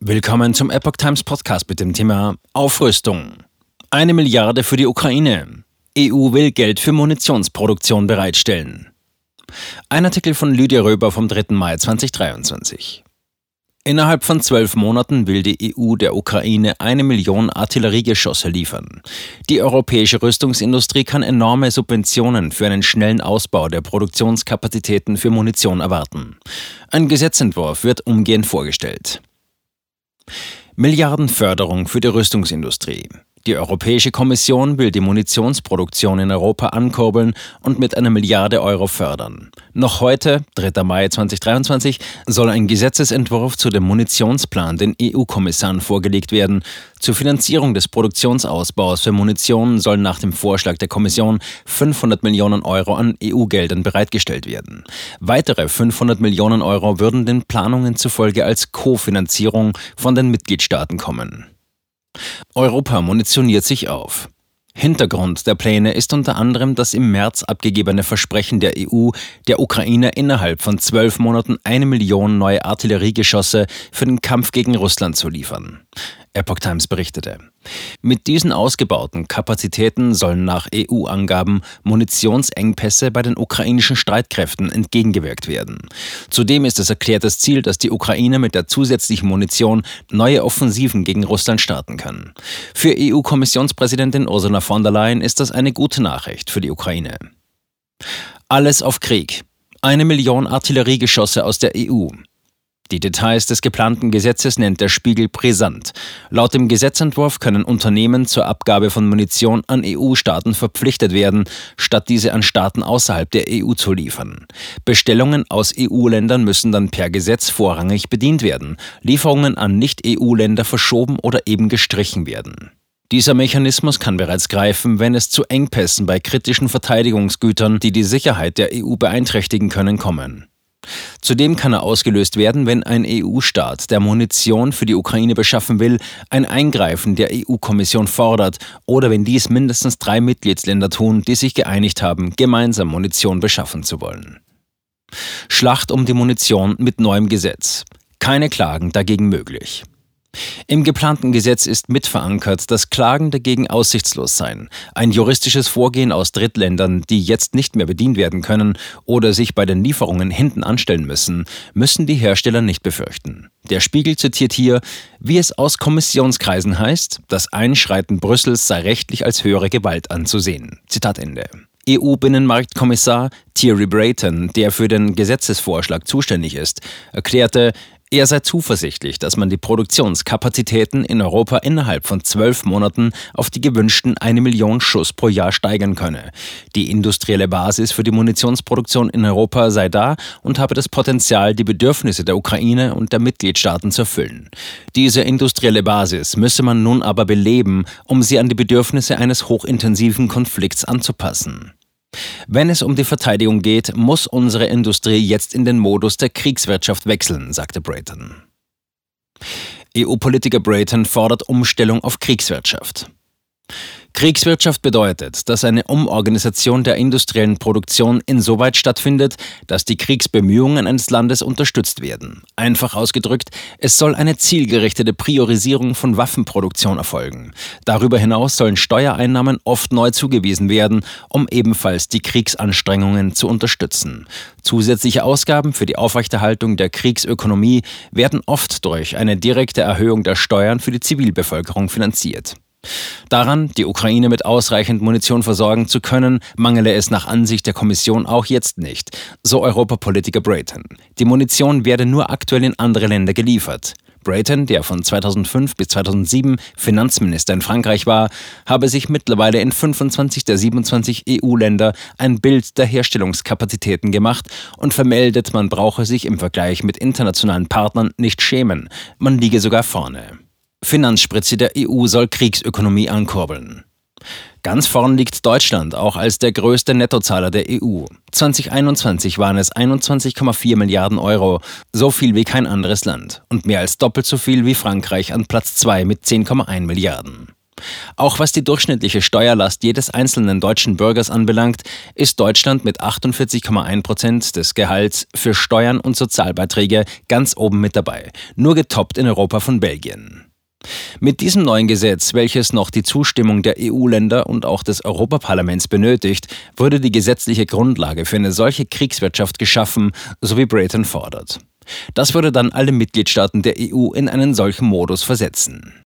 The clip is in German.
Willkommen zum Epoch Times Podcast mit dem Thema Aufrüstung. Eine Milliarde für die Ukraine. EU will Geld für Munitionsproduktion bereitstellen. Ein Artikel von Lydia Röber vom 3. Mai 2023. Innerhalb von zwölf Monaten will die EU der Ukraine eine Million Artilleriegeschosse liefern. Die europäische Rüstungsindustrie kann enorme Subventionen für einen schnellen Ausbau der Produktionskapazitäten für Munition erwarten. Ein Gesetzentwurf wird umgehend vorgestellt. Milliardenförderung für die Rüstungsindustrie. Die Europäische Kommission will die Munitionsproduktion in Europa ankurbeln und mit einer Milliarde Euro fördern. Noch heute, 3. Mai 2023, soll ein Gesetzesentwurf zu dem Munitionsplan den EU-Kommissaren vorgelegt werden. Zur Finanzierung des Produktionsausbaus für Munition sollen nach dem Vorschlag der Kommission 500 Millionen Euro an EU-Geldern bereitgestellt werden. Weitere 500 Millionen Euro würden den Planungen zufolge als Kofinanzierung von den Mitgliedstaaten kommen. Europa munitioniert sich auf. Hintergrund der Pläne ist unter anderem das im März abgegebene Versprechen der EU, der Ukraine innerhalb von zwölf Monaten eine Million neue Artilleriegeschosse für den Kampf gegen Russland zu liefern. Epoch Times berichtete. Mit diesen ausgebauten Kapazitäten sollen nach EU-Angaben Munitionsengpässe bei den ukrainischen Streitkräften entgegengewirkt werden. Zudem ist es erklärtes Ziel, dass die Ukraine mit der zusätzlichen Munition neue Offensiven gegen Russland starten kann. Für EU-Kommissionspräsidentin Ursula von der Leyen ist das eine gute Nachricht für die Ukraine. Alles auf Krieg. Eine Million Artilleriegeschosse aus der EU. Die Details des geplanten Gesetzes nennt der Spiegel brisant. Laut dem Gesetzentwurf können Unternehmen zur Abgabe von Munition an EU-Staaten verpflichtet werden, statt diese an Staaten außerhalb der EU zu liefern. Bestellungen aus EU-Ländern müssen dann per Gesetz vorrangig bedient werden, Lieferungen an Nicht-EU-Länder verschoben oder eben gestrichen werden. Dieser Mechanismus kann bereits greifen, wenn es zu Engpässen bei kritischen Verteidigungsgütern, die die Sicherheit der EU beeinträchtigen können, kommen. Zudem kann er ausgelöst werden, wenn ein EU-Staat, der Munition für die Ukraine beschaffen will, ein Eingreifen der EU-Kommission fordert oder wenn dies mindestens drei Mitgliedsländer tun, die sich geeinigt haben, gemeinsam Munition beschaffen zu wollen. Schlacht um die Munition mit neuem Gesetz. Keine Klagen dagegen möglich. Im geplanten Gesetz ist mitverankert, dass Klagen dagegen aussichtslos seien. Ein juristisches Vorgehen aus Drittländern, die jetzt nicht mehr bedient werden können oder sich bei den Lieferungen hinten anstellen müssen, müssen die Hersteller nicht befürchten. Der Spiegel zitiert hier, wie es aus Kommissionskreisen heißt, das Einschreiten Brüssels sei rechtlich als höhere Gewalt anzusehen. Zitat Ende. EU-Binnenmarktkommissar Thierry Brayton, der für den Gesetzesvorschlag zuständig ist, erklärte, er sei zuversichtlich, dass man die Produktionskapazitäten in Europa innerhalb von zwölf Monaten auf die gewünschten eine Million Schuss pro Jahr steigern könne. Die industrielle Basis für die Munitionsproduktion in Europa sei da und habe das Potenzial, die Bedürfnisse der Ukraine und der Mitgliedstaaten zu erfüllen. Diese industrielle Basis müsse man nun aber beleben, um sie an die Bedürfnisse eines hochintensiven Konflikts anzupassen. Wenn es um die Verteidigung geht, muss unsere Industrie jetzt in den Modus der Kriegswirtschaft wechseln, sagte Brayton. EU-Politiker Brayton fordert Umstellung auf Kriegswirtschaft. Kriegswirtschaft bedeutet, dass eine Umorganisation der industriellen Produktion insoweit stattfindet, dass die Kriegsbemühungen eines Landes unterstützt werden. Einfach ausgedrückt, es soll eine zielgerichtete Priorisierung von Waffenproduktion erfolgen. Darüber hinaus sollen Steuereinnahmen oft neu zugewiesen werden, um ebenfalls die Kriegsanstrengungen zu unterstützen. Zusätzliche Ausgaben für die Aufrechterhaltung der Kriegsökonomie werden oft durch eine direkte Erhöhung der Steuern für die Zivilbevölkerung finanziert. Daran, die Ukraine mit ausreichend Munition versorgen zu können, mangele es nach Ansicht der Kommission auch jetzt nicht, so Europapolitiker Brayton. Die Munition werde nur aktuell in andere Länder geliefert. Brayton, der von 2005 bis 2007 Finanzminister in Frankreich war, habe sich mittlerweile in 25 der 27 EU-Länder ein Bild der Herstellungskapazitäten gemacht und vermeldet, man brauche sich im Vergleich mit internationalen Partnern nicht schämen, man liege sogar vorne. Finanzspritze der EU soll Kriegsökonomie ankurbeln. Ganz vorn liegt Deutschland, auch als der größte Nettozahler der EU. 2021 waren es 21,4 Milliarden Euro, so viel wie kein anderes Land und mehr als doppelt so viel wie Frankreich an Platz 2 mit 10,1 Milliarden. Auch was die durchschnittliche Steuerlast jedes einzelnen deutschen Bürgers anbelangt, ist Deutschland mit 48,1 Prozent des Gehalts für Steuern und Sozialbeiträge ganz oben mit dabei, nur getoppt in Europa von Belgien. Mit diesem neuen Gesetz, welches noch die Zustimmung der EU-Länder und auch des Europaparlaments benötigt, wurde die gesetzliche Grundlage für eine solche Kriegswirtschaft geschaffen, so wie Brayton fordert. Das würde dann alle Mitgliedstaaten der EU in einen solchen Modus versetzen.